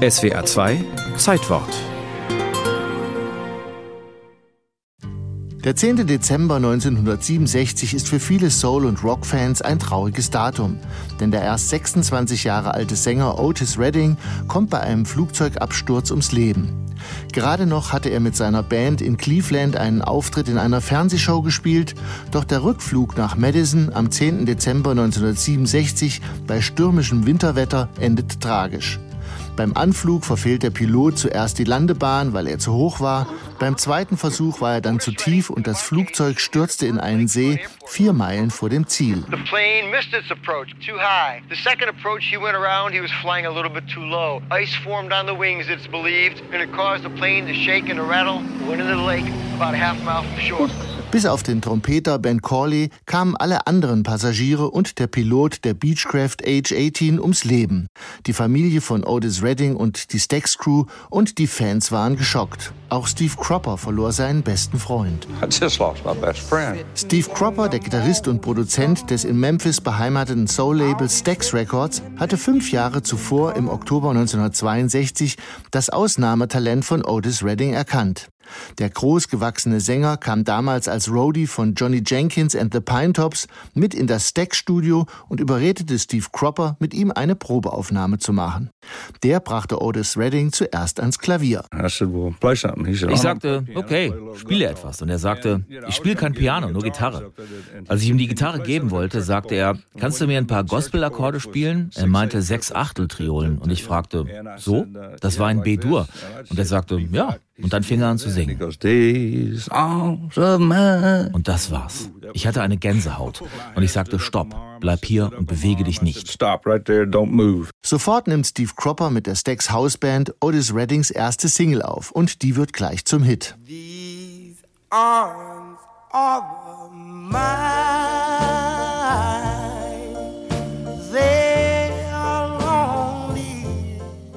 SWR 2 Zeitwort Der 10. Dezember 1967 ist für viele Soul- und Rock-Fans ein trauriges Datum. Denn der erst 26 Jahre alte Sänger Otis Redding kommt bei einem Flugzeugabsturz ums Leben. Gerade noch hatte er mit seiner Band in Cleveland einen Auftritt in einer Fernsehshow gespielt, doch der Rückflug nach Madison am 10. Dezember 1967 bei stürmischem Winterwetter endet tragisch. Beim Anflug verfehlt der Pilot zuerst die Landebahn, weil er zu hoch war. Beim zweiten Versuch war er dann zu tief und das Flugzeug stürzte in einen See vier Meilen vor dem Ziel. The plane missed its approach too high. The second approach he went around, he was flying a little bit too low. Ice formed on the wings, it's believed, and it caused the plane to shake and to rattle. Went into the lake about a half mile from shore. Bis auf den Trompeter Ben Corley kamen alle anderen Passagiere und der Pilot der Beechcraft H-18 ums Leben. Die Familie von Otis Redding und die Stax Crew und die Fans waren geschockt. Auch Steve Cropper verlor seinen besten Freund. Steve Cropper, der Gitarrist und Produzent des in Memphis beheimateten Soul-Label Stax Records, hatte fünf Jahre zuvor im Oktober 1962 das Ausnahmetalent von Otis Redding erkannt. Der großgewachsene Sänger kam damals als Roadie von Johnny Jenkins and the Pinetops mit in das Stack-Studio und überredete Steve Cropper, mit ihm eine Probeaufnahme zu machen. Der brachte Otis Redding zuerst ans Klavier. Ich sagte, okay, spiele etwas. Und er sagte, ich spiele kein Piano, nur Gitarre. Als ich ihm die Gitarre geben wollte, sagte er, kannst du mir ein paar Gospel-Akkorde spielen? Er meinte sechs Achteltriolen. Und ich fragte, so? Das war ein B-Dur. Und er sagte, ja. Und dann fing er an zu singen. Und das war's. Ich hatte eine Gänsehaut. Und ich sagte, stopp, bleib hier und bewege dich nicht. Sofort nimmt Steve Cropper mit der Stax Houseband Otis Reddings erste Single auf. Und die wird gleich zum Hit. These arms are mine.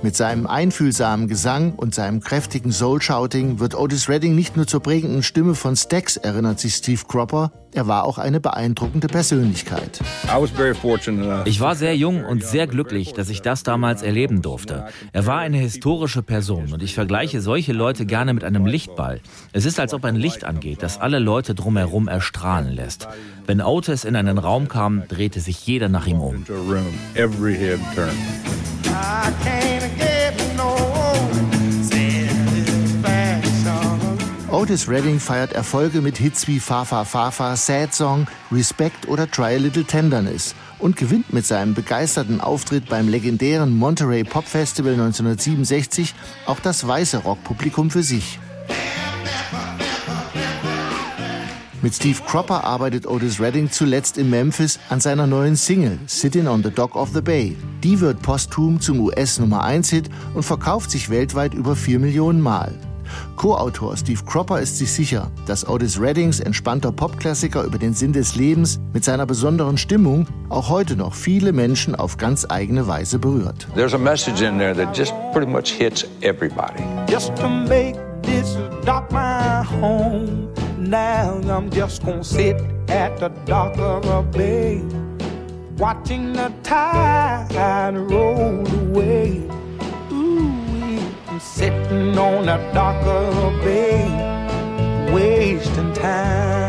Mit seinem einfühlsamen Gesang und seinem kräftigen Soul-Shouting wird Otis Redding nicht nur zur prägenden Stimme von Stax, erinnert sich Steve Cropper, er war auch eine beeindruckende Persönlichkeit. Ich war sehr jung und sehr glücklich, dass ich das damals erleben durfte. Er war eine historische Person und ich vergleiche solche Leute gerne mit einem Lichtball. Es ist, als ob ein Licht angeht, das alle Leute drumherum erstrahlen lässt. Wenn Otis in einen Raum kam, drehte sich jeder nach ihm um. Otis Redding feiert Erfolge mit Hits wie Fafa Fafa, Sad Song, Respect oder Try a Little Tenderness und gewinnt mit seinem begeisterten Auftritt beim legendären Monterey Pop Festival 1967 auch das weiße Rockpublikum für sich. Mit Steve Cropper arbeitet Otis Redding zuletzt in Memphis an seiner neuen Single Sitting on the Dock of the Bay. Die wird posthum zum US Nummer 1 Hit und verkauft sich weltweit über 4 Millionen Mal. Co-Autor Steve Cropper ist sich sicher, dass Otis Reddings entspannter Popklassiker über den Sinn des Lebens mit seiner besonderen Stimmung auch heute noch viele Menschen auf ganz eigene Weise berührt. There's a message in there that just pretty much hits everybody. Just to make this dock my home. Now I'm just gonna sit at the dock of a bay, watching the tide roll away. Ooh, I'm sitting on the dock of a bay, wasting time.